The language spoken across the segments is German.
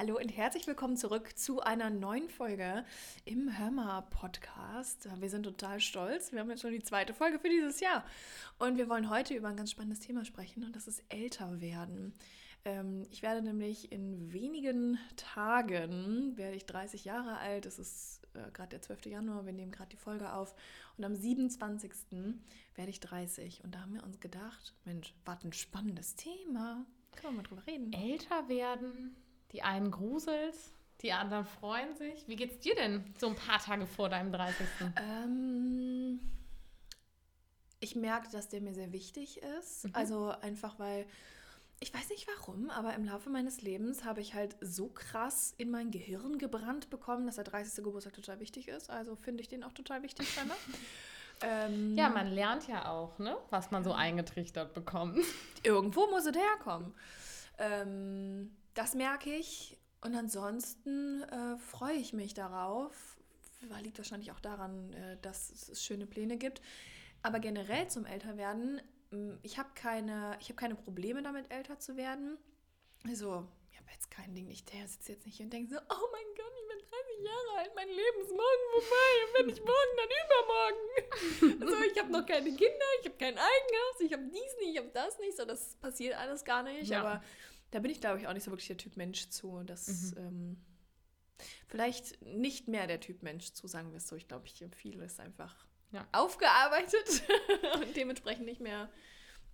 Hallo und herzlich willkommen zurück zu einer neuen Folge im Hörmer Podcast. Wir sind total stolz. Wir haben jetzt schon die zweite Folge für dieses Jahr. Und wir wollen heute über ein ganz spannendes Thema sprechen und das ist älter werden. Ähm, ich werde nämlich in wenigen Tagen, werde ich 30 Jahre alt. Es ist äh, gerade der 12. Januar, wir nehmen gerade die Folge auf. Und am 27. werde ich 30. Und da haben wir uns gedacht, Mensch, was ein spannendes Thema. Können wir mal drüber reden. Älter werden, die einen gruselt, die anderen freuen sich. Wie geht's dir denn so ein paar Tage vor deinem 30.? Ähm, ich merke, dass der mir sehr wichtig ist. Mhm. Also einfach weil, ich weiß nicht warum, aber im Laufe meines Lebens habe ich halt so krass in mein Gehirn gebrannt bekommen, dass der 30. Geburtstag total wichtig ist. Also finde ich den auch total wichtig, ähm, Ja, man lernt ja auch, ne? was man so eingetrichtert bekommt. irgendwo muss es herkommen. Ähm, das merke ich. Und ansonsten äh, freue ich mich darauf. Liegt wahrscheinlich auch daran, äh, dass es schöne Pläne gibt. Aber generell zum Älterwerden, ich habe keine, ich hab keine Probleme damit, älter zu werden. Also, ich habe jetzt kein Ding nicht, der sitzt jetzt nicht hier und denkt so, oh mein Gott, ich bin 30 Jahre alt, mein Leben ist morgen vorbei. Wenn nicht morgen, dann übermorgen. Also, ich habe noch keine Kinder, ich habe kein Eigenhaus, ich habe dies nicht, ich habe das nicht. So, das passiert alles gar nicht. Ja. Aber da bin ich, glaube ich, auch nicht so wirklich der Typ Mensch zu. Das, ähm, vielleicht nicht mehr der Typ Mensch zu, sagen wir es so. Ich glaube, ich empfehle es einfach Ja. aufgearbeitet und dementsprechend nicht mehr,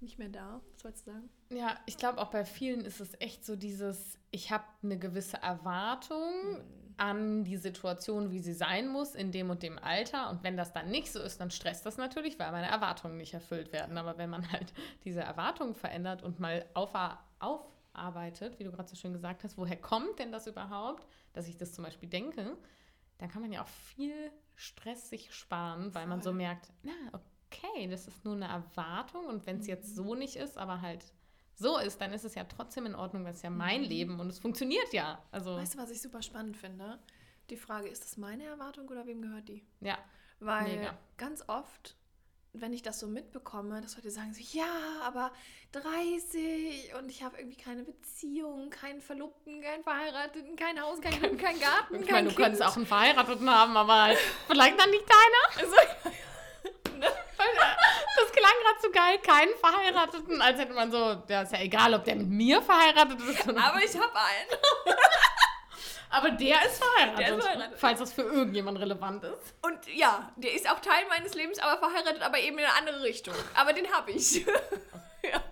nicht mehr da. Was sollst du sagen? Ja, ich glaube auch bei vielen ist es echt so dieses, ich habe eine gewisse Erwartung an die Situation, wie sie sein muss in dem und dem Alter. Und wenn das dann nicht so ist, dann stresst das natürlich, weil meine Erwartungen nicht erfüllt werden. Aber wenn man halt diese Erwartungen verändert und mal aufa- aufarbeitet, wie du gerade so schön gesagt hast, woher kommt denn das überhaupt, dass ich das zum Beispiel denke, dann kann man ja auch viel Stress sich sparen, weil man so Voll. merkt, na, okay, das ist nur eine Erwartung und wenn es jetzt so nicht ist, aber halt so ist, dann ist es ja trotzdem in Ordnung, weil es ja mein Leben und es funktioniert ja. Also, Weißt du, was ich super spannend finde? Die Frage, ist das meine Erwartung oder wem gehört die? ja, Weil Mega. ganz oft, wenn ich das so mitbekomme, dass Leute sagen so, ja, aber 30 und ich habe irgendwie keine Beziehung, keinen Verlobten, keinen Verheirateten, kein Haus, kein Kind, kein Garten, ich kein meine, du könntest auch einen Verheirateten haben, aber halt vielleicht dann nicht deiner. Also, Das klang gerade so geil, keinen Verheirateten, als hätte man so, ja, ist ja egal, ob der mit mir verheiratet ist. Oder aber ich habe einen. Aber der ist verheiratet, Der ist verheiratet. falls das für irgendjemand relevant ist. Und ja, der ist auch Teil meines Lebens, aber verheiratet, aber eben in eine andere Richtung. Aber den habe ich. ja.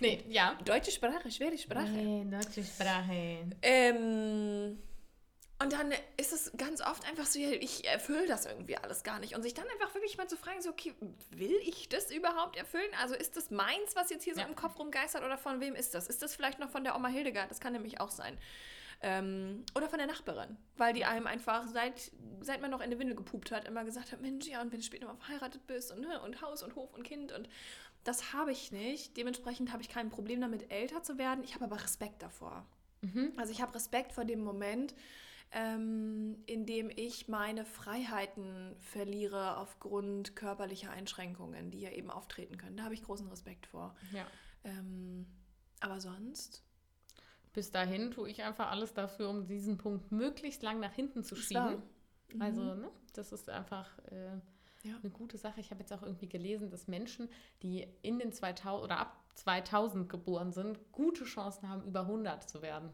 Nee, ja. Deutsche Sprache, schwere Sprache. Nee, deutsche Sprache. Ähm, und dann ist es ganz oft einfach so, ich erfülle das irgendwie alles gar nicht. Und sich dann einfach wirklich mal zu fragen, so, okay, will ich das überhaupt erfüllen? Also ist das meins, was jetzt hier so Ja. im Kopf rumgeistert oder von wem ist das? Ist das vielleicht noch von der Oma Hildegard? Das kann nämlich auch sein. Ähm, oder von der Nachbarin, weil die einem einfach, seit, seit man noch in der Windel gepupt hat, immer gesagt hat, Mensch, ja, und wenn du später mal verheiratet bist und, ne, und Haus und Hof und Kind und das habe ich nicht. Dementsprechend habe ich kein Problem damit, älter zu werden. Ich habe aber Respekt davor. Also ich habe Respekt vor dem Moment, ähm, in dem ich meine Freiheiten verliere aufgrund körperlicher Einschränkungen, die ja eben auftreten können. Da habe ich großen Respekt vor. Ja. Ähm, aber sonst? Bis dahin tue ich einfach alles dafür, um diesen Punkt möglichst lang nach hinten zu schieben. Also, ne, das ist einfach äh, Ja. eine gute Sache. Ich habe jetzt auch irgendwie gelesen, dass Menschen, die in den 2000 oder ab 2000 geboren sind, gute Chancen haben, über 100 zu werden.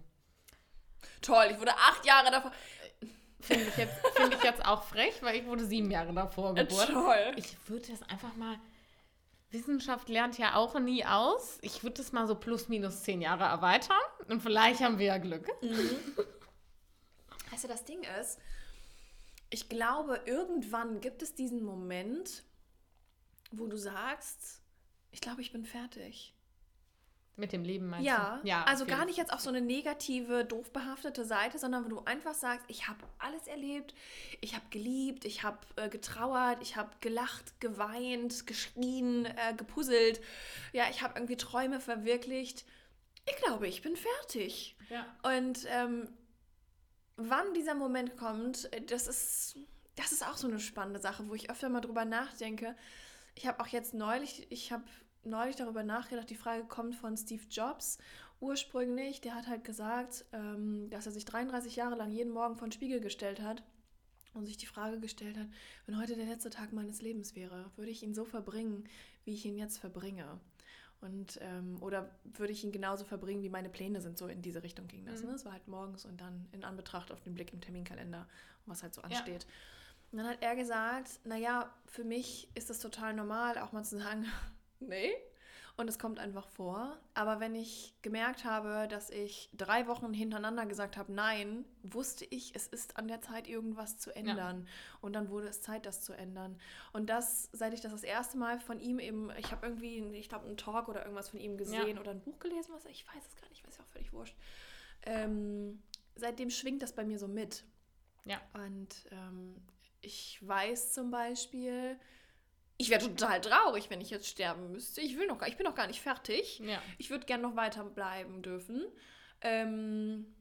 Toll, ich wurde acht Jahre davor. Finde ich, jetzt- finde ich jetzt auch frech, weil ich wurde sieben Jahre davor Äh, geboren. toll. Ich würde das einfach mal. Wissenschaft lernt ja auch nie aus. Ich würde das mal so plus minus zehn Jahre erweitern und vielleicht haben wir ja Glück. Weißt du, das Ding ist, ich glaube, irgendwann gibt es diesen Moment, wo du sagst, ich glaube, ich bin fertig. Mit dem Leben meinst Ja, du? Ja, also jeden gar nicht jetzt auf so eine negative, doof behaftete Seite, sondern wo du einfach sagst, ich habe alles erlebt, ich habe geliebt, ich habe äh, getrauert, ich habe gelacht, geweint, geschrien, äh, gepuzzelt, ja, ich habe irgendwie Träume verwirklicht. Ich glaube, ich bin fertig. Ja. Und ähm, wann dieser Moment kommt, äh, das ist, das ist auch so eine spannende Sache, wo ich öfter mal drüber nachdenke. Ich habe auch jetzt neulich, ich habe neulich darüber nachgedacht, die Frage kommt von Steve Jobs ursprünglich, der hat halt gesagt, ähm, dass er sich 33 Jahre lang jeden Morgen vor den Spiegel gestellt hat und sich die Frage gestellt hat, wenn heute der letzte Tag meines Lebens wäre, würde ich ihn so verbringen, wie ich ihn jetzt verbringe? Und, ähm, oder würde ich ihn genauso verbringen, wie meine Pläne sind? So in diese Richtung ging das. Mhm. Ne? Es war halt morgens und dann in Anbetracht auf den Blick im Terminkalender was halt so ansteht. Ja. Und dann hat er gesagt, naja, für mich ist das total normal, auch mal zu sagen, nee, und es kommt einfach vor. Aber wenn ich gemerkt habe, dass ich drei Wochen hintereinander gesagt habe, nein, wusste ich, es ist an der Zeit, irgendwas zu ändern. Ja. Und dann wurde es Zeit, das zu ändern. Und das, seit ich das das erste Mal von ihm eben, ich habe irgendwie, ich glaube, einen Talk oder irgendwas von ihm gesehen ja. oder ein Buch gelesen, was ich weiß es gar nicht, weiß ich auch völlig wurscht. Ähm, seitdem schwingt das bei mir so mit. Ja. Und ähm, ich weiß zum Beispiel, ich wäre total traurig, wenn ich jetzt sterben müsste. Ich will noch, ich bin noch gar nicht fertig. Ja. Ich würde gerne noch weiter bleiben dürfen. Ähm,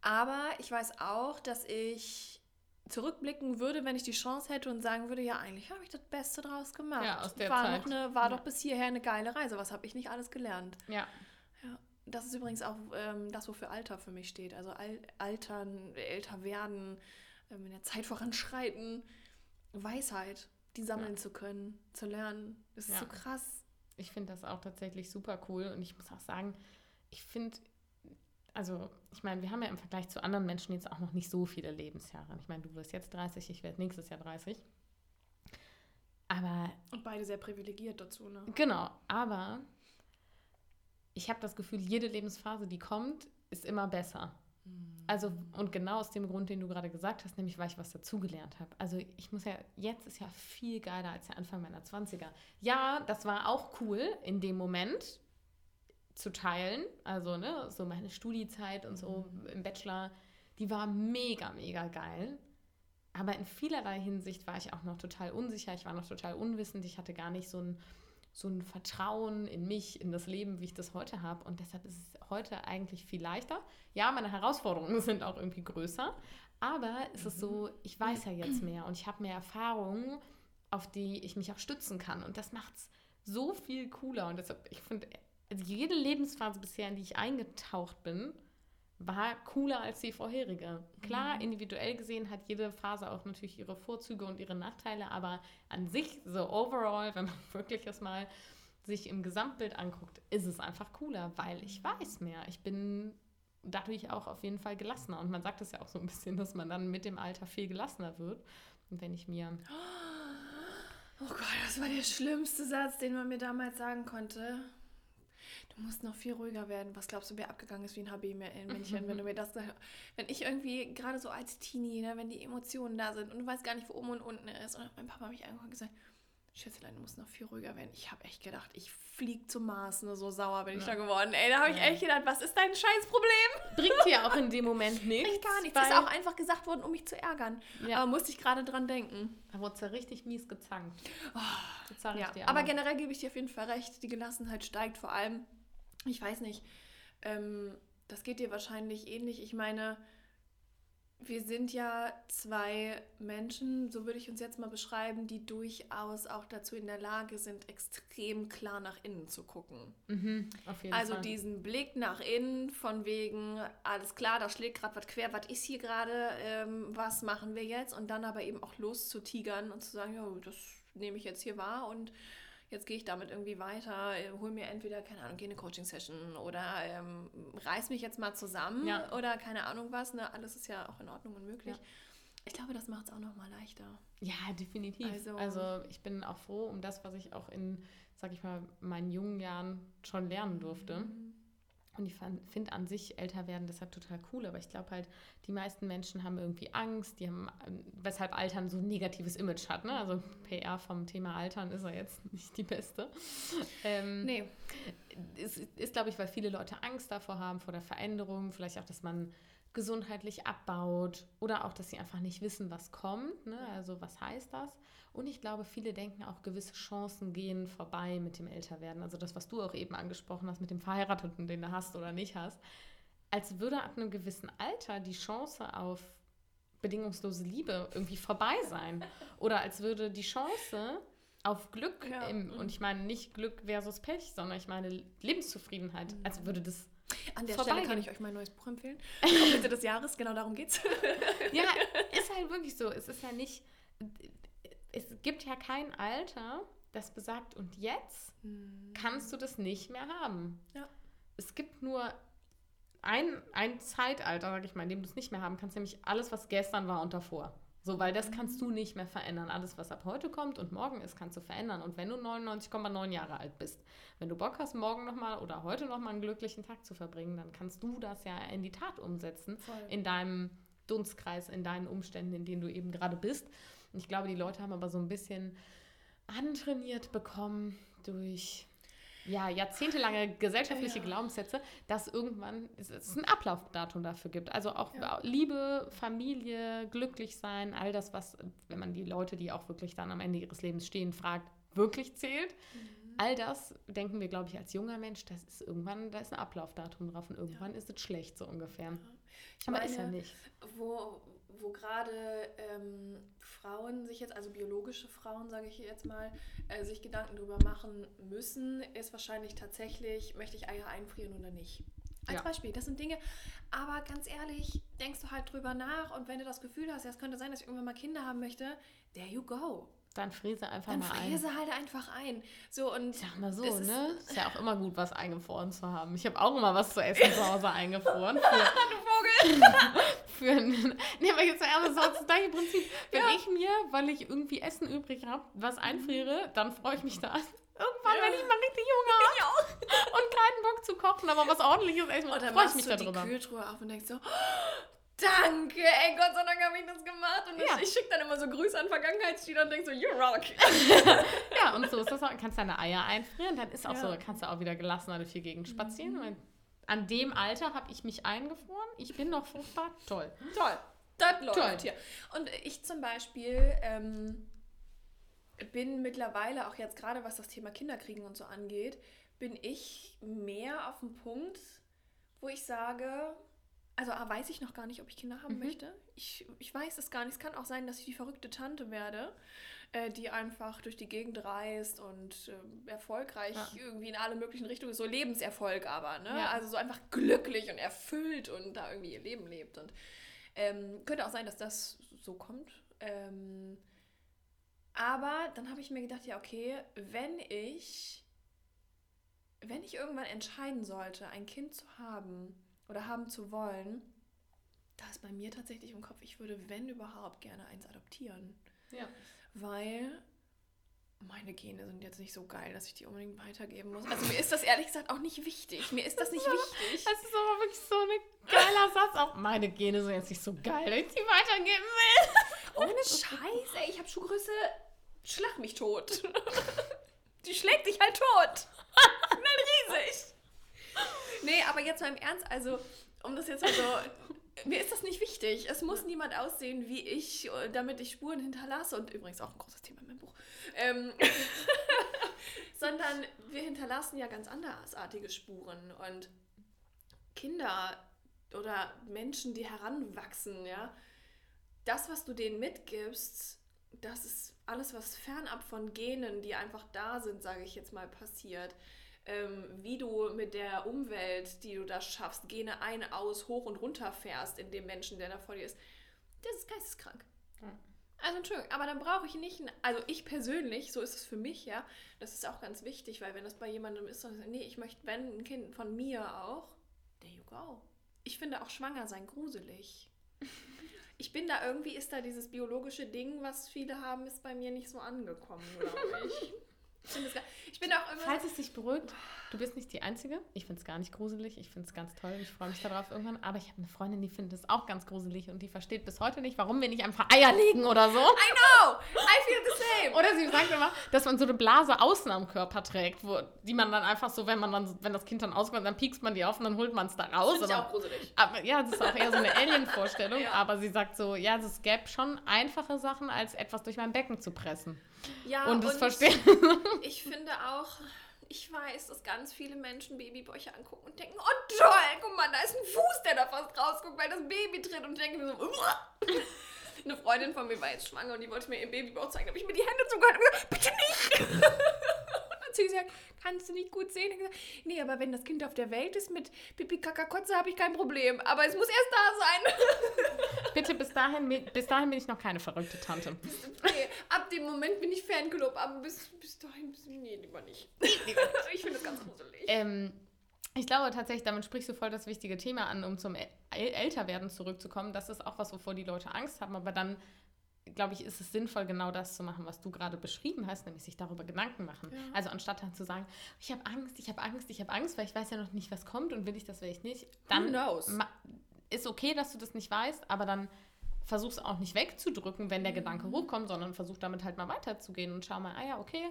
aber ich weiß auch, dass ich zurückblicken würde, wenn ich die Chance hätte und sagen würde, ja, eigentlich habe ich das Beste draus gemacht. Ja, aus der war Zeit. Noch eine, war ja. doch bis hierher eine geile Reise. Was habe ich nicht alles gelernt? Ja. ja. Das ist übrigens auch ähm, das, wofür Alter für mich steht. Also Al Altern, älter werden, ähm, in der Zeit voranschreiten, Weisheit die sammeln ja. zu können, zu lernen. Das ist ja. so krass. Ich finde das auch tatsächlich super cool und ich muss auch sagen, ich finde, also ich meine, wir haben ja im Vergleich zu anderen Menschen jetzt auch noch nicht so viele Lebensjahre. Ich meine, du wirst jetzt 30, ich werde nächstes Jahr 30. Aber. Und beide sehr privilegiert dazu, ne? Genau, aber ich habe das Gefühl, jede Lebensphase, die kommt, ist immer besser. Also, und genau aus dem Grund, den du gerade gesagt hast, nämlich weil ich was dazugelernt habe. Also, ich muss ja, jetzt ist ja viel geiler als der Anfang meiner 20er. Ja, das war auch cool in dem Moment zu teilen. Also, ne, so meine Studiezeit und so mhm. im Bachelor, die war mega, mega geil. Aber in vielerlei Hinsicht war ich auch noch total unsicher. Ich war noch total unwissend. Ich hatte gar nicht so ein so ein Vertrauen in mich, in das Leben, wie ich das heute habe. Und deshalb ist es heute eigentlich viel leichter. Ja, meine Herausforderungen sind auch irgendwie größer. Aber es ist so, ich weiß ja jetzt mehr und ich habe mehr Erfahrungen, auf die ich mich auch stützen kann. Und das macht es so viel cooler. Und deshalb, ich finde, also jede Lebensphase bisher, in die ich eingetaucht bin, war cooler als die vorherige. Klar, mhm. individuell gesehen hat jede Phase auch natürlich ihre Vorzüge und ihre Nachteile, aber an sich, so overall, wenn man wirklich es mal sich im Gesamtbild anguckt, ist es einfach cooler, weil ich mhm. weiß mehr. Ich bin dadurch auch auf jeden Fall gelassener. Und man sagt es ja auch so ein bisschen, dass man dann mit dem Alter viel gelassener wird. Und wenn ich mir. Oh Gott, das war der schlimmste Satz, den man mir damals sagen konnte. Du musst noch viel ruhiger werden. Was glaubst du, wer abgegangen ist wie ein HB-Männchen, wenn du mir das Wenn ich irgendwie, gerade so als Teenie, ne, wenn die Emotionen da sind und du weißt gar nicht, wo oben und unten ist. Und mein Papa mich angeguckt und gesagt, Schätzelein, du musst noch viel ruhiger werden. Ich habe echt gedacht, ich fliege zum Mars, ne, so sauer bin ich da geworden. Ey, da habe ich ja. echt gedacht, was ist dein Scheißproblem? Bringt dir auch in dem Moment nichts. Bringt gar nichts. Ist auch einfach gesagt worden, um mich zu ärgern. Ja. Aber musste ich gerade dran denken. Da wurde es ja richtig mies gezankt. Oh, ja. Aber generell gebe ich dir auf jeden Fall recht. Die Gelassenheit steigt vor allem ich weiß nicht, ähm, das geht dir wahrscheinlich ähnlich. Ich meine, wir sind ja zwei Menschen, so würde ich uns jetzt mal beschreiben, die durchaus auch dazu in der Lage sind, extrem klar nach innen zu gucken. Mhm, also Fall. diesen Blick nach innen von wegen, alles klar, da schlägt gerade was quer, was ist hier gerade, ähm, was machen wir jetzt? Und dann aber eben auch loszutigern und zu sagen, ja, das nehme ich jetzt hier wahr und jetzt gehe ich damit irgendwie weiter, äh, hol mir entweder, keine Ahnung, gehe eine Coaching-Session oder ähm, reiß mich jetzt mal zusammen ja. oder keine Ahnung was. Ne? Alles ist ja auch in Ordnung und möglich. Ja. Ich glaube, das macht es auch nochmal leichter. Ja, definitiv. Also, also, ich bin auch froh um das, was ich auch in, sag ich mal, meinen jungen Jahren schon lernen durfte. Mhm. Und ich finde an sich älter werden deshalb total cool, aber ich glaube halt, die meisten Menschen haben irgendwie Angst, die haben, weshalb Altern so ein negatives Image hat. Ne? Also PR vom Thema Altern ist ja jetzt nicht die beste. Ähm, nee. Es ist, glaube ich, weil viele Leute Angst davor haben, vor der Veränderung, vielleicht auch, dass man gesundheitlich abbaut oder auch, dass sie einfach nicht wissen, was kommt. Ne? Also was heißt das? Und ich glaube, viele denken auch, gewisse Chancen gehen vorbei mit dem Älterwerden. Also das, was du auch eben angesprochen hast mit dem Verheirateten, den du hast oder nicht hast. Als würde ab einem gewissen Alter die Chance auf bedingungslose Liebe irgendwie vorbei sein. Oder als würde die Chance auf Glück, ja. im, und ich meine nicht Glück versus Pech, sondern ich meine Lebenszufriedenheit, als würde das An der Stelle kann ich euch mein neues Buch empfehlen. Auch Mitte des Jahres, genau darum geht's. ja, ist halt wirklich so. Es ist ja nicht, es gibt ja kein Alter, das besagt, und jetzt hm. kannst du das nicht mehr haben. Ja. Es gibt nur ein, ein Zeitalter, sag ich mal, in dem du es nicht mehr haben kannst, nämlich alles, was gestern war und davor. So, weil das kannst du nicht mehr verändern. Alles, was ab heute kommt und morgen ist, kannst du verändern. Und wenn du 99,9 Jahre alt bist, wenn du Bock hast, morgen nochmal oder heute nochmal einen glücklichen Tag zu verbringen, dann kannst du das ja in die Tat umsetzen. Voll. In deinem Dunstkreis, in deinen Umständen, in denen du eben gerade bist. Und ich glaube, die Leute haben aber so ein bisschen antrainiert bekommen durch ja, jahrzehntelange gesellschaftliche ja. Glaubenssätze, dass irgendwann es ein Ablaufdatum dafür gibt. Also auch ja. Liebe, Familie, glücklich sein, all das, was, wenn man die Leute, die auch wirklich dann am Ende ihres Lebens stehen, fragt, wirklich zählt. Mhm. All das denken wir, glaube ich, als junger Mensch, das ist irgendwann, da ist ein Ablaufdatum drauf und irgendwann ja. ist es schlecht, so ungefähr. Ich Aber meine, ist ja nicht. Wo, wo gerade ähm, Frauen sich jetzt, also biologische Frauen, sage ich jetzt mal, äh, sich Gedanken darüber machen müssen, ist wahrscheinlich tatsächlich, möchte ich Eier einfrieren oder nicht. Als ja. Beispiel, das sind Dinge, aber ganz ehrlich, denkst du halt drüber nach und wenn du das Gefühl hast, ja, es könnte sein, dass ich irgendwann mal Kinder haben möchte, there you go. Dann fräse einfach Dann mal ein. Dann fräse halt einfach ein. So und Sag mal so, ist, ne? Ist ja auch immer gut, was eingefroren zu haben. Ich habe auch immer was zu essen zu Hause eingefroren. Für, du Vogel! für einen, nee, aber jetzt ernst, das ist das gleiche Prinzip. Wenn ja. ich mir, weil ich irgendwie Essen übrig habe, was einfriere, dann freue ich mich da Irgendwann, ja. wenn ich mal richtig Hunger habe und keinen Bock zu kochen, aber was ordentliches essen, dann freue ich mich du darüber. die Kühltruhe auf und denkst so, Danke, ey, Gott sei Dank habe ich das gemacht. Und ja. ich, schicke dann immer so Grüße an Vergangenheitsstiele und denke so, you rock. ja, und so ist das auch. Kannst deine Eier einfrieren, dann ist auch ja. so, kannst du auch wieder gelassener durch die Gegend spazieren. Mhm. An dem Alter habe ich mich eingefroren. Ich bin noch fruchtbar. Toll. Toll. Das läuft Toll. hier. Und ich zum Beispiel ähm, bin mittlerweile, auch jetzt gerade was das Thema Kinderkriegen und so angeht, bin ich mehr auf dem Punkt, wo ich sage, also A, weiß ich noch gar nicht, ob ich Kinder haben mhm. möchte. Ich, ich weiß es gar nicht. Es kann auch sein, dass ich die verrückte Tante werde, äh, die einfach durch die Gegend reist und äh, erfolgreich ja. irgendwie in alle möglichen Richtungen, so Lebenserfolg aber, ne? Ja. Also so einfach glücklich und erfüllt und da irgendwie ihr Leben lebt. Und ähm, könnte auch sein, dass das so kommt. Ähm, aber dann habe ich mir gedacht, ja, okay, wenn ich, wenn ich irgendwann entscheiden sollte, ein Kind zu haben, oder haben zu wollen, da ist bei mir tatsächlich im Kopf, ich würde, wenn überhaupt, gerne eins adoptieren. Ja. Weil meine Gene sind jetzt nicht so geil, dass ich die unbedingt weitergeben muss. Also mir ist das ehrlich gesagt auch nicht wichtig. Mir ist das, das nicht wichtig. Das ist aber wirklich so ein geiler Satz. Auch meine Gene sind jetzt nicht so geil, dass ich die weitergeben will. Ohne Scheiß, ey. Ich habe Schuhgröße, schlag mich tot. die schlägt dich halt tot. Nicht riesig. Nee, aber jetzt mal im Ernst, also, um das jetzt mal so. Mir ist das nicht wichtig. Es muss niemand aussehen wie ich, damit ich Spuren hinterlasse. Und übrigens auch ein großes Thema in meinem Buch. Ähm, sondern wir hinterlassen ja ganz andersartige Spuren. Und Kinder oder Menschen, die heranwachsen, ja, das, was du denen mitgibst, das ist alles, was fernab von Genen, die einfach da sind, sage ich jetzt mal, passiert ähm, wie du mit der Umwelt, die du da schaffst, Gene ein, aus, hoch und runter fährst in dem Menschen, der da vor dir ist, das ist geisteskrank. Ja. Also Entschuldigung, aber dann brauche ich nicht, also ich persönlich, so ist es für mich, ja, das ist auch ganz wichtig, weil wenn das bei jemandem ist, dann nee, ich möchte, wenn ein Kind von mir auch, there you go. Ich finde auch schwanger sein gruselig. Ich bin da irgendwie, ist da dieses biologische Ding, was viele haben, ist bei mir nicht so angekommen, glaube ich. Ich bin auch immer. Falls es dich beruhigt, du bist nicht die Einzige. Ich finde es gar nicht gruselig. Ich finde es ganz toll. Ich freue mich darauf irgendwann. Aber ich habe eine Freundin, die findet es auch ganz gruselig und die versteht bis heute nicht, warum wir nicht einfach Eier legen oder so. I know! I feel same! Oder sie sagt immer, dass man so eine Blase außen am Körper trägt, wo, die man dann einfach so, wenn man dann, wenn das Kind dann auskommt, dann piekst man die auf und dann holt man es da raus. Das ist auch gruselig. Aber, ja, das ist auch eher so eine Alien-Vorstellung. ja. Aber sie sagt so, ja, es gäbe schon einfache Sachen, als etwas durch mein Becken zu pressen. Ja, und das verstehen. Ich, ich finde auch, ich weiß, dass ganz viele Menschen Babybäuche angucken und denken, oh toll, guck mal, da ist ein Fuß, der da fast rausguckt, weil das Baby tritt und denken so, Uah! eine Freundin von mir war jetzt schwanger und die wollte mir ihr Babybauch zeigen, da habe ich mir die Hände zugehört und gesagt, bitte nicht. und dann sie gesagt, kannst du nicht gut sehen? Gesagt, nee, aber wenn das Kind auf der Welt ist mit Pipi Kaka Kotze, habe ich kein Problem. Aber es muss erst da sein. Bitte, bis dahin, bis dahin bin ich noch keine verrückte Tante. Nee, ab dem Moment bin ich Fanclub, aber bis, bis dahin, nee, lieber nicht. ich finde das ganz gruselig. Ähm, ich glaube tatsächlich, damit sprichst du voll das wichtige Thema an, um zum El Älterwerden zurückzukommen. Das ist auch was, wovor die Leute Angst haben. Aber dann, glaube ich, ist es sinnvoll, genau das zu machen, was du gerade beschrieben hast, nämlich sich darüber Gedanken machen. Ja. Also anstatt dann zu sagen, ich habe Angst, ich habe Angst, ich habe Angst, weil ich weiß ja noch nicht, was kommt und will ich das, will ich nicht. Dann ist okay, dass du das nicht weißt, aber dann versuch es auch nicht wegzudrücken, wenn der mhm. Gedanke hochkommt, sondern versuch damit halt mal weiterzugehen und schau mal, ah ja, okay,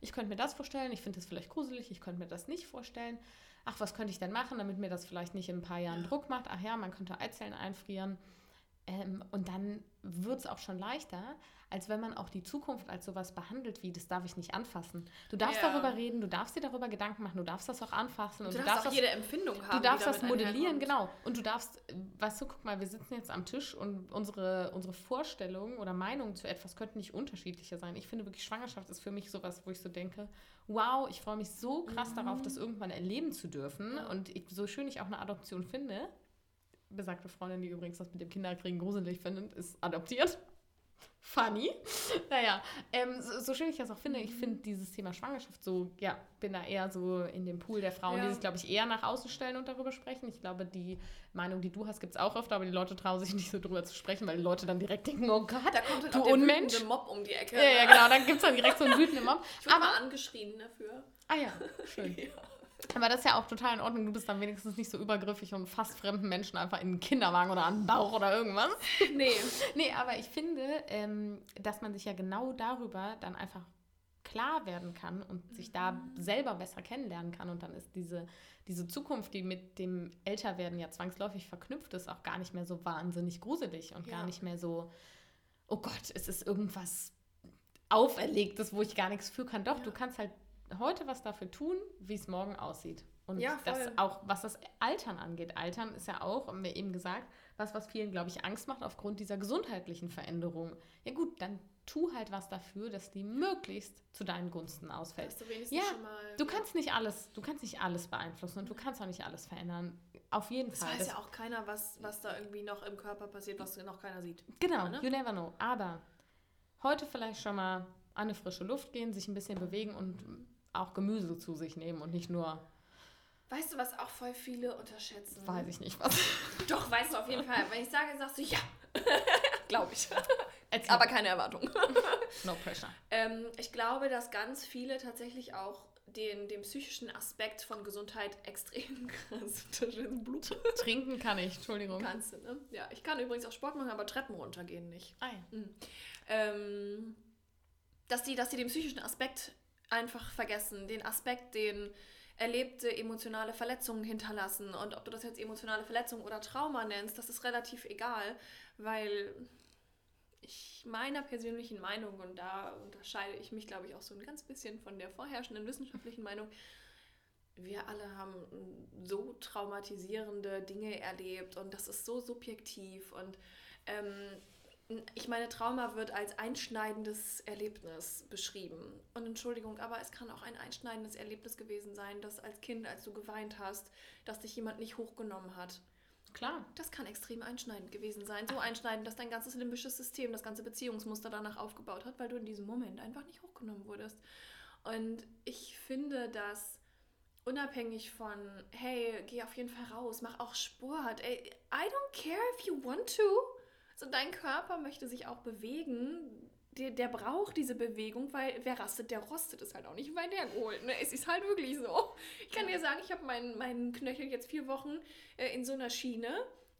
ich könnte mir das vorstellen, ich finde das vielleicht gruselig, ich könnte mir das nicht vorstellen ach, was könnte ich denn machen, damit mir das vielleicht nicht in ein paar Jahren ja. Druck macht. Ach ja, man könnte Eizellen einfrieren. Ähm, und dann wird es auch schon leichter, als wenn man auch die Zukunft als sowas behandelt, wie das darf ich nicht anfassen. Du darfst ja. darüber reden, du darfst dir darüber Gedanken machen, du darfst das auch anfassen. Und du, du darfst auch das, jede Empfindung haben. Du darfst das modellieren, genau. Und du darfst, weißt du, guck mal, wir sitzen jetzt am Tisch und unsere, unsere Vorstellungen oder Meinungen zu etwas könnten nicht unterschiedlicher sein. Ich finde wirklich, Schwangerschaft ist für mich sowas, wo ich so denke, wow, ich freue mich so krass mhm. darauf, das irgendwann erleben zu dürfen. Und ich, so schön ich auch eine Adoption finde, besagte Freundin, die übrigens das mit dem Kinderkriegen gruselig findet, ist adoptiert. Funny. Naja, ähm, so, so, schön ich das auch finde, ich finde dieses Thema Schwangerschaft so, ja, bin da eher so in dem Pool der Frauen, ja. die sich, glaube ich, eher nach außen stellen und darüber sprechen. Ich glaube, die Meinung, die du hast, gibt es auch öfter, aber die Leute trauen sich nicht so drüber zu sprechen, weil die Leute dann direkt denken, oh Gott, da kommt halt du auch der Unmensch. Mob um die Ecke. Ja, ja, genau, dann gibt es dann direkt so einen wütenden Mob. Ich wurde mal angeschrien dafür. Ah ja, schön. ja. Aber das ist ja auch total in Ordnung. Du bist dann wenigstens nicht so übergriffig und fast fremden Menschen einfach in den Kinderwagen oder an den Bauch oder irgendwas. Nee. nee, aber ich finde, ähm, dass man sich ja genau darüber dann einfach klar werden kann und sich da mhm. selber besser kennenlernen kann. Und dann ist diese, diese Zukunft, die mit dem Älterwerden ja zwangsläufig verknüpft ist, auch gar nicht mehr so wahnsinnig gruselig und ja. gar nicht mehr so, oh Gott, es ist irgendwas Auferlegtes, wo ich gar nichts für kann. Doch, ja. du kannst halt heute was dafür tun, wie es morgen aussieht. Und ja, das auch, was das Altern angeht. Altern ist ja auch, haben wir eben gesagt, was, was vielen, glaube ich, Angst macht aufgrund dieser gesundheitlichen Veränderung. Ja gut, dann tu halt was dafür, dass die möglichst zu deinen Gunsten ausfällt. Du ja, mal, du kannst nicht alles, du kannst nicht alles beeinflussen und du kannst auch nicht alles verändern. Auf jeden das Fall. Weiß das weiß ja auch keiner, was, was da irgendwie noch im Körper passiert, was noch keiner sieht. Genau, ne? you never know. Aber heute vielleicht schon mal an eine frische Luft gehen, sich ein bisschen bewegen und auch Gemüse zu sich nehmen und nicht nur. Weißt du, was auch voll viele unterschätzen? Weiß ich nicht was. Doch, weißt du auf jeden Fall. Wenn ich sage, sagst du ja. Glaube ich. Aber keine Erwartung. no pressure. Ähm, ich glaube, dass ganz viele tatsächlich auch den, den psychischen Aspekt von Gesundheit extrem krass Blut. Trinken kann ich, Entschuldigung. Kannst du, ne? Ja, ich kann übrigens auch Sport machen, aber Treppen runtergehen nicht. Ah ja. Mhm. Ähm, dass, die, dass die den psychischen Aspekt einfach vergessen. Den Aspekt, den erlebte emotionale Verletzungen hinterlassen. Und ob du das jetzt emotionale Verletzung oder Trauma nennst, das ist relativ egal, weil ich meiner persönlichen Meinung, und da unterscheide ich mich, glaube ich, auch so ein ganz bisschen von der vorherrschenden wissenschaftlichen Meinung, wir alle haben so traumatisierende Dinge erlebt und das ist so subjektiv und ähm, ich meine, Trauma wird als einschneidendes Erlebnis beschrieben. Und Entschuldigung, aber es kann auch ein einschneidendes Erlebnis gewesen sein, dass als Kind, als du geweint hast, dass dich jemand nicht hochgenommen hat. Klar. Das kann extrem einschneidend gewesen sein. So einschneidend, dass dein ganzes limbisches System, das ganze Beziehungsmuster danach aufgebaut hat, weil du in diesem Moment einfach nicht hochgenommen wurdest. Und ich finde, dass unabhängig von, hey, geh auf jeden Fall raus, mach auch Sport. Ey, I don't care if you want to. So, dein Körper möchte sich auch bewegen. Der, der braucht diese Bewegung, weil wer rastet, der rostet. Ist halt auch nicht weit hergeholt. Ne? Es ist halt wirklich so. Ich kann dir sagen, ich habe meinen, meinen Knöchel jetzt vier Wochen äh, in so einer Schiene.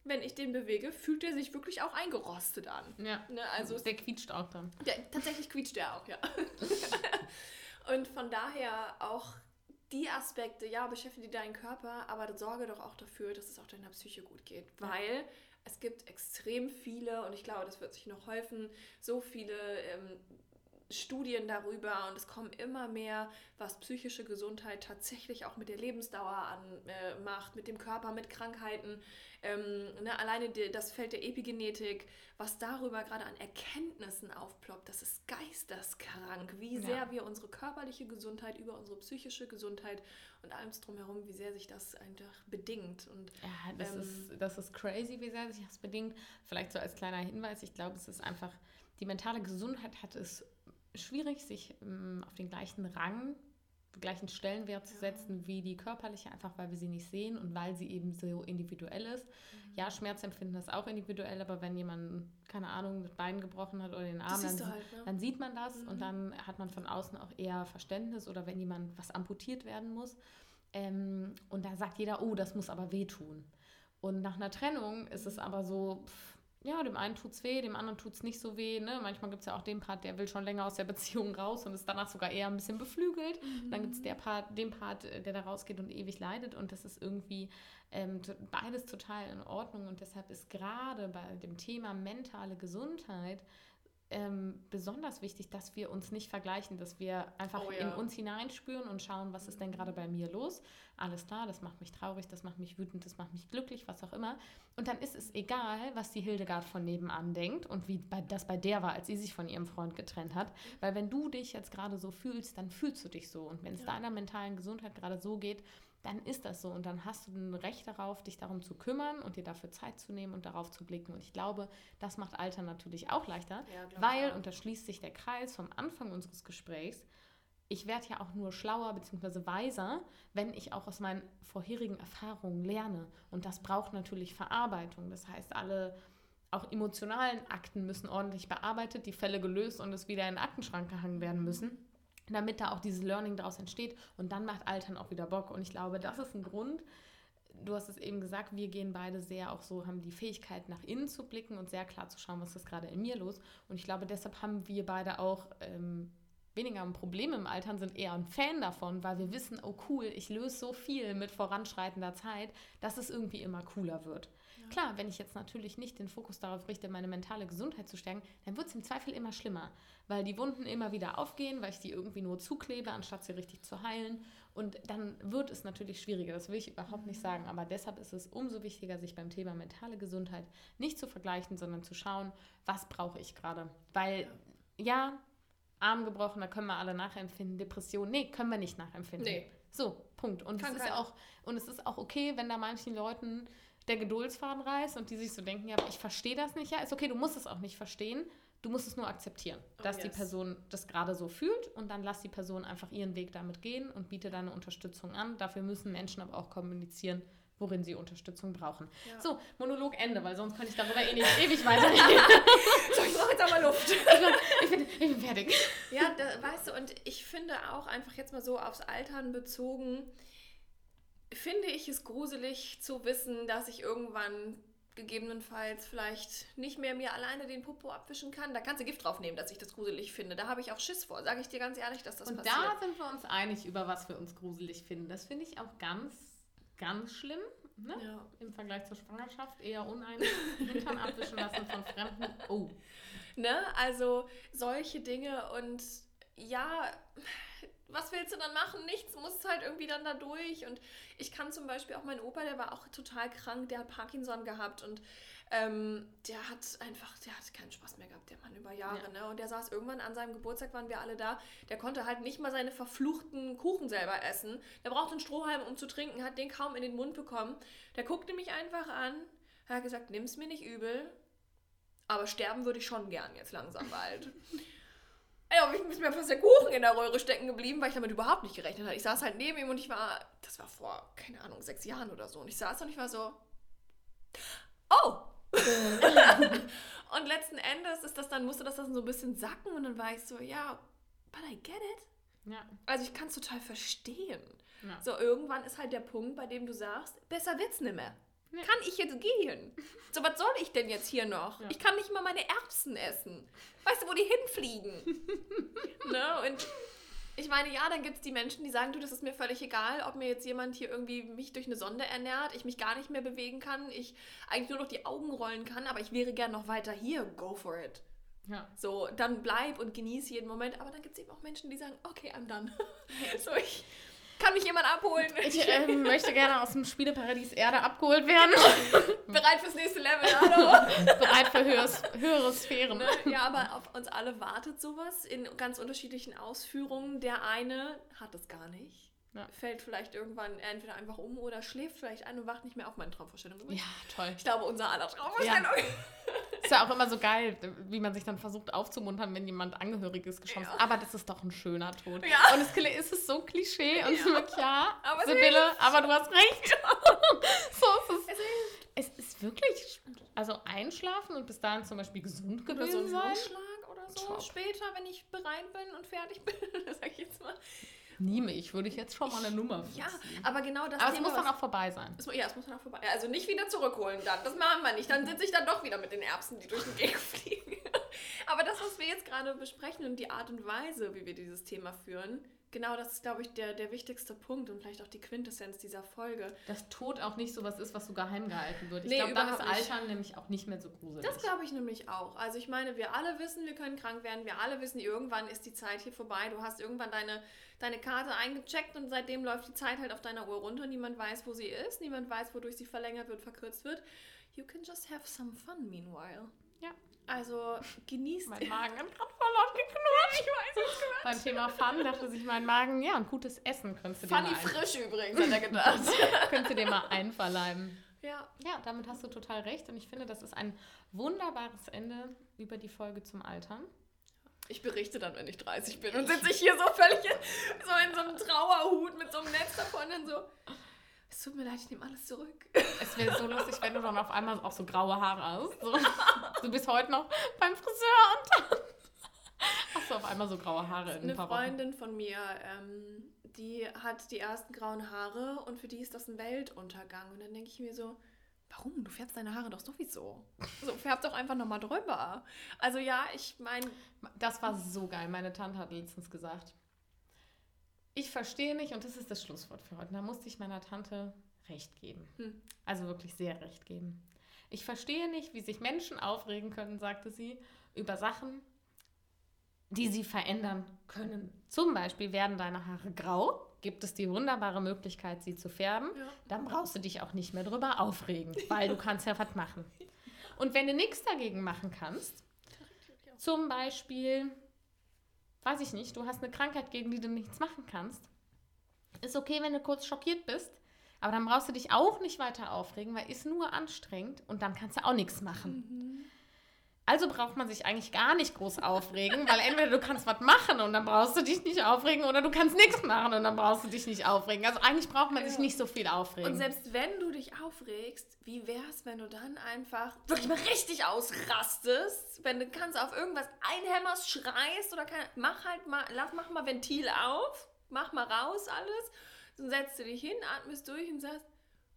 Wenn ich den bewege, fühlt er sich wirklich auch eingerostet an. Ja. Ne? Also der quietscht auch dann. Der, tatsächlich quietscht der auch, ja. Und von daher auch die Aspekte, ja, beschäftige deinen Körper, aber sorge doch auch dafür, dass es auch deiner Psyche gut geht. Weil es gibt extrem viele, und ich glaube, das wird sich noch häufen, so viele ähm, Studien darüber und es kommen immer mehr, was psychische Gesundheit tatsächlich auch mit der Lebensdauer an, äh, macht, mit dem Körper, mit Krankheiten. Ähm, ne, alleine die, das Feld der Epigenetik, was darüber gerade an Erkenntnissen aufploppt, das ist geisteskrank, wie sehr ja. wir unsere körperliche Gesundheit über unsere psychische Gesundheit und alles drumherum, wie sehr sich das einfach bedingt. Und, ja, das, ähm, ist, das ist crazy, wie sehr sich das bedingt. Vielleicht so als kleiner Hinweis, ich glaube, es ist einfach, die mentale Gesundheit hat es schwierig, sich ähm, auf den gleichen Rang, gleichen Stellenwert zu setzen wie die körperliche, einfach weil wir sie nicht sehen und weil sie eben so individuell ist. Mhm. Ja, Schmerzempfinden ist auch individuell, aber wenn jemand, keine Ahnung, das Bein gebrochen hat oder den Arm, dann, halt, ne? dann, sieht man das mhm. und dann hat man von außen auch eher Verständnis oder wenn jemand was amputiert werden muss. Ähm, und da sagt jeder, oh, das muss aber wehtun. Und nach einer Trennung ist es aber so, pff, ja, dem einen tut es weh, dem anderen tut es nicht so weh. Ne? Manchmal gibt es ja auch den Part, der will schon länger aus der Beziehung raus und ist danach sogar eher ein bisschen beflügelt. Mhm. Dann gibt es der Part, den Part, äh, der da rausgeht und ewig leidet. Und das ist irgendwie ähm, beides total in Ordnung. Und deshalb ist gerade bei dem Thema mentale Gesundheit ähm, besonders wichtig, dass wir uns nicht vergleichen, dass wir einfach oh, ja. in uns hineinspüren und schauen, was ist denn gerade bei mir los. Alles klar, das macht mich traurig, das macht mich wütend, das macht mich glücklich, was auch immer. Und dann ist es egal, was die Hildegard von nebenan denkt und wie bei, das bei der war, als sie sich von ihrem Freund getrennt hat. Weil wenn du dich jetzt gerade so fühlst, dann fühlst du dich so. Und wenn es ja. deiner mentalen Gesundheit gerade so geht, dann ist das so und dann hast du ein Recht darauf, dich darum zu kümmern und dir dafür Zeit zu nehmen und darauf zu blicken. Und ich glaube, das macht Alter natürlich auch leichter, ja, weil, und da schließt sich der Kreis vom Anfang unseres Gesprächs, ich werde ja auch nur schlauer bzw. weiser, wenn ich auch aus meinen vorherigen Erfahrungen lerne. Und das braucht natürlich Verarbeitung. Das heißt, alle auch emotionalen Akten müssen ordentlich bearbeitet, die Fälle gelöst und es wieder in den Aktenschrank gehangen werden müssen damit da auch dieses Learning daraus entsteht und dann macht Altern auch wieder Bock. Und ich glaube, das ist ein Grund. Du hast es eben gesagt, wir gehen beide sehr auch so, haben die Fähigkeit nach innen zu blicken und sehr klar zu schauen, was ist gerade in mir los. Und ich glaube, deshalb haben wir beide auch ähm, weniger ein Problem im Altern, sind eher ein Fan davon, weil wir wissen, oh cool, ich löse so viel mit voranschreitender Zeit, dass es irgendwie immer cooler wird. Klar, wenn ich jetzt natürlich nicht den Fokus darauf richte, meine mentale Gesundheit zu stärken, dann wird es im Zweifel immer schlimmer, weil die Wunden immer wieder aufgehen, weil ich die irgendwie nur zuklebe, anstatt sie richtig zu heilen. Und dann wird es natürlich schwieriger, das will ich überhaupt nicht sagen. Aber deshalb ist es umso wichtiger, sich beim Thema mentale Gesundheit nicht zu vergleichen, sondern zu schauen, was brauche ich gerade. Weil ja, Arm gebrochen, da können wir alle nachempfinden. Depression, nee, können wir nicht nachempfinden. Nee. So, Punkt. Und es, ist auch, und es ist auch okay, wenn da manchen Leuten der Geduldsfaden reißt und die sich so denken, ja, ich verstehe das nicht. Ja, ist okay, du musst es auch nicht verstehen. Du musst es nur akzeptieren, oh, dass yes. die Person das gerade so fühlt und dann lass die Person einfach ihren Weg damit gehen und biete deine Unterstützung an. Dafür müssen Menschen aber auch kommunizieren, worin sie Unterstützung brauchen. Ja. So, Monolog Ende, weil sonst kann ich darüber eh nicht ewig weiterreden. so, ich brauche jetzt aber Luft. ich, bin, ich bin fertig. Ja, da, weißt du, und ich finde auch einfach jetzt mal so aufs Altern bezogen, finde ich es gruselig zu wissen, dass ich irgendwann gegebenenfalls vielleicht nicht mehr mir alleine den Popo abwischen kann. Da kannst du Gift drauf nehmen, dass ich das gruselig finde. Da habe ich auch Schiss vor, sage ich dir ganz ehrlich, dass das Und passiert. Und da sind wir uns einig, über was wir uns gruselig finden. Das finde ich auch ganz, ganz schlimm. Ne? Ja. Im Vergleich zur Schwangerschaft eher uneinig. Hintern abwischen lassen von Fremden. Oh. Ne? Also solche Dinge und ja, was willst du dann machen? Nichts, muss halt irgendwie dann da durch. Und ich kann zum Beispiel auch mein Opa, der war auch total krank, der hat Parkinson gehabt und ähm, der hat einfach, der hat keinen Spaß mehr gehabt, der Mann über Jahre. Ja. Ne? Und der saß irgendwann an seinem Geburtstag, waren wir alle da, der konnte halt nicht mal seine verfluchten Kuchen selber essen. Der brauchte einen Strohhalm, um zu trinken, hat den kaum in den Mund bekommen. Der guckte mich einfach an, hat gesagt, nimm's mir nicht übel, aber sterben würde ich schon gern jetzt langsam bald. Ey, ich ist mir fast der Kuchen in der Röhre stecken geblieben, weil ich damit überhaupt nicht gerechnet habe. Ich saß halt neben ihm und ich war, das war vor, keine Ahnung, sechs Jahren oder so. Und ich saß und ich war so, oh! und letzten Endes ist das dann, musste das dann so ein bisschen sacken und dann war ich so, ja, but I get it. Ja. Also ich kann es total verstehen. Ja. So, irgendwann ist halt der Punkt, bei dem du sagst, besser wird's nicht mehr. Ja. Kann ich jetzt gehen? So, was soll ich denn jetzt hier noch? Ja. Ich kann nicht mal meine Erbsen essen. Weißt du, wo die hinfliegen? ne? Und ich meine, ja, dann gibt es die Menschen, die sagen, du, das ist mir völlig egal, ob mir jetzt jemand hier irgendwie mich durch eine Sonde ernährt, ich mich gar nicht mehr bewegen kann, ich eigentlich nur noch die Augen rollen kann, aber ich wäre gern noch weiter hier. Go for it. Ja. So, dann bleib und genieß jeden Moment. Aber dann gibt es eben auch Menschen, die sagen, okay, I'm done. so, ich kann mich jemand abholen. Ich ähm, möchte gerne aus dem Spieleparadies Erde abgeholt werden. Bereit fürs nächste Level, hallo. Bereit für höheres, höhere Sphären. Ne? Ja, aber auf uns alle wartet sowas in ganz unterschiedlichen Ausführungen. Der eine hat es gar nicht. Ja. Fällt vielleicht irgendwann entweder einfach um oder schläft vielleicht ein und wacht nicht mehr auf meine Traumvorstellung. Ja, toll. Ich glaube, unser aller Traumvorstellung. Ist ja auch immer so geil, wie man sich dann versucht aufzumuntern, wenn jemand Angehöriges geschossen hat. Ja. Aber das ist doch ein schöner Tod. Ja. Und es ist es so Klischee und Ja. wirklich, ja, Aber Sibylle, aber du hast recht. so ist Es es. Es ist wirklich, also einschlafen und bis dahin zum Beispiel gesund Oder so gewesen ein sein. Oder so. Top. Später, wenn ich bereit bin und fertig bin, sag ich jetzt mal. Nieme ich, würde ich jetzt schon mal eine Nummer Ja, fixieren. aber genau das Aber es Thema, muss dann auch vorbei sein. Es Ja, es muss dann auch vorbei. Also nicht wieder zurückholen dann. Das machen wir nicht. Dann sitze ich dann doch wieder mit den Erbsen, die durch den Gegend fliegen. Aber das, was wir jetzt gerade besprechen und die Art und Weise, wie wir dieses Thema führen, genau das ist, glaube ich, der, der wichtigste Punkt und vielleicht auch die Quintessenz dieser Folge. Dass Tod auch nicht so was ist, was so geheim gehalten wird. Ich Nee, glaube, dann ist überhaupt nicht. Altern nämlich auch nicht mehr so gruselig. Das glaube ich nämlich auch. Also ich meine, wir alle wissen, wir können krank werden. Wir alle wissen, irgendwann ist die Zeit hier vorbei. Du hast irgendwann deine, deine Karte eingecheckt und seitdem läuft die Zeit halt auf deiner Uhr runter. Niemand weiß, wo sie ist. Niemand weiß, wodurch sie verlängert wird, verkürzt wird. You can just have some fun meanwhile. Ja. Also genießt. Mein Magen hat gerade voll laut geknurrt. Ich weiß es Beim Thema Fun dachte sich mein Magen, ja, ein gutes Essen könntest du dir, Funny mal, frisch übrigens, hat er gedacht. könntest du dir mal einverleiben. ja. Ja, damit hast du total recht und ich finde, das ist ein wunderbares Ende über die Folge zum Altern. Ich berichte dann, wenn ich 30 bin und sitze ich hier so völlig in, so in so einem Trauerhut mit so einem Netz davon und so. Es tut mir leid, ich nehme alles zurück. Es wäre so lustig, wenn du dann auf einmal auch so graue Haare hast. So. Du bist heute noch beim Friseur und dann hast du auf einmal so graue Haare in ein Eine Wochen. Freundin von mir, ähm, die hat die ersten grauen Haare und für die ist das ein Weltuntergang. Und dann denke ich mir so, warum? Du färbst deine Haare doch sowieso. So, färb doch einfach nochmal drüber. Also ja, ich meine, Das war so geil. Meine Tante hat letztens gesagt, ich verstehe nicht, und das ist das Schlusswort für heute. Da musste ich meiner Tante recht geben. Hm. Also wirklich sehr recht geben. Ich verstehe nicht, wie sich Menschen aufregen können, sagte sie, über Sachen, die sie verändern können. Zum Beispiel werden deine Haare grau, gibt es die wunderbare Möglichkeit, sie zu färben. Ja. Dann brauchst du dich auch nicht mehr drüber aufregen, weil du kannst ja was machen. Und wenn du nichts dagegen machen kannst, zum Beispiel, weiß ich nicht, du hast eine Krankheit, gegen die du nichts machen kannst. Ist okay, wenn du kurz schockiert bist, aber dann brauchst du dich auch nicht weiter aufregen, weil ist nur anstrengend und dann kannst du auch nichts machen. Also braucht man sich eigentlich gar nicht groß aufregen, weil entweder du kannst was machen und dann brauchst du dich nicht aufregen oder du kannst nichts machen und dann brauchst du dich nicht aufregen. Also eigentlich braucht man sich nicht so viel aufregen. und selbst wenn du dich aufregst, wie wär's, wenn du dann einfach wirklich mal richtig ausrastest? Wenn du kannst auf irgendwas einhämmerst, schreist oder keine, mach halt mal, lass, mach mal Ventil auf, mach mal raus alles, dann setzt du dich hin, atmest durch und sagst,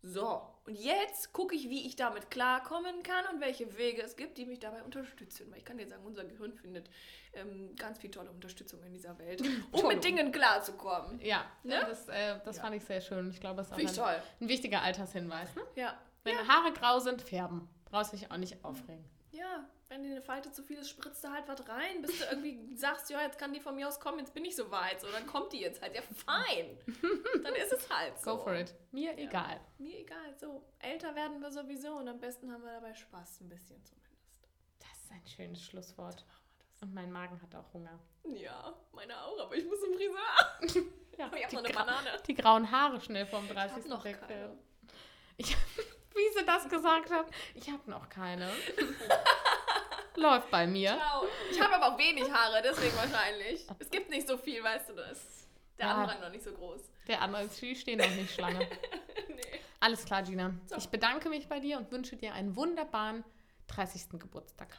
so, und jetzt gucke ich, wie ich damit klarkommen kann und welche Wege es gibt, die mich dabei unterstützen. Weil ich kann dir sagen, unser Gehirn findet ähm, ganz viel tolle Unterstützung in dieser Welt, um Toll. mit Dingen klarzukommen. ja, Ne? das, äh, das fand ich sehr schön. Ich glaube, das ist auch ein, ein wichtiger Altershinweis. Ne? Ja. Wenn ja. Haare grau sind, färben. Brauchst dich auch nicht aufregen. Ja, wenn dir eine Falte zu viel ist, spritzt du halt was rein, bis du irgendwie sagst, ja, jetzt kann die von mir aus kommen, jetzt bin ich so weit. So, dann kommt die jetzt halt. Ja, fein. Dann ist es halt so. Go for it. Mir Ja. egal. Mir egal. So, älter werden wir sowieso und am besten haben wir dabei Spaß, ein bisschen zumindest. Das ist ein schönes Schlusswort. Und mein Magen hat auch Hunger. Ja, meine auch, aber ich muss zum Friseur. Ja, Ich hab die, noch eine Banane. die grauen Haare schnell vom Ich 30. hab noch keine. Ich, wie sie das gesagt hat. Ich habe noch keine. Läuft bei mir. Ciao. Ich habe aber auch wenig Haare, deswegen wahrscheinlich. Es gibt nicht so viel, weißt du das. Der Ja. Andrang noch nicht so groß. Der andere ist die stehen noch nicht Schlange. nee. Alles klar, Gina. So. Ich bedanke mich bei dir und wünsche dir einen wunderbaren 30. Geburtstag.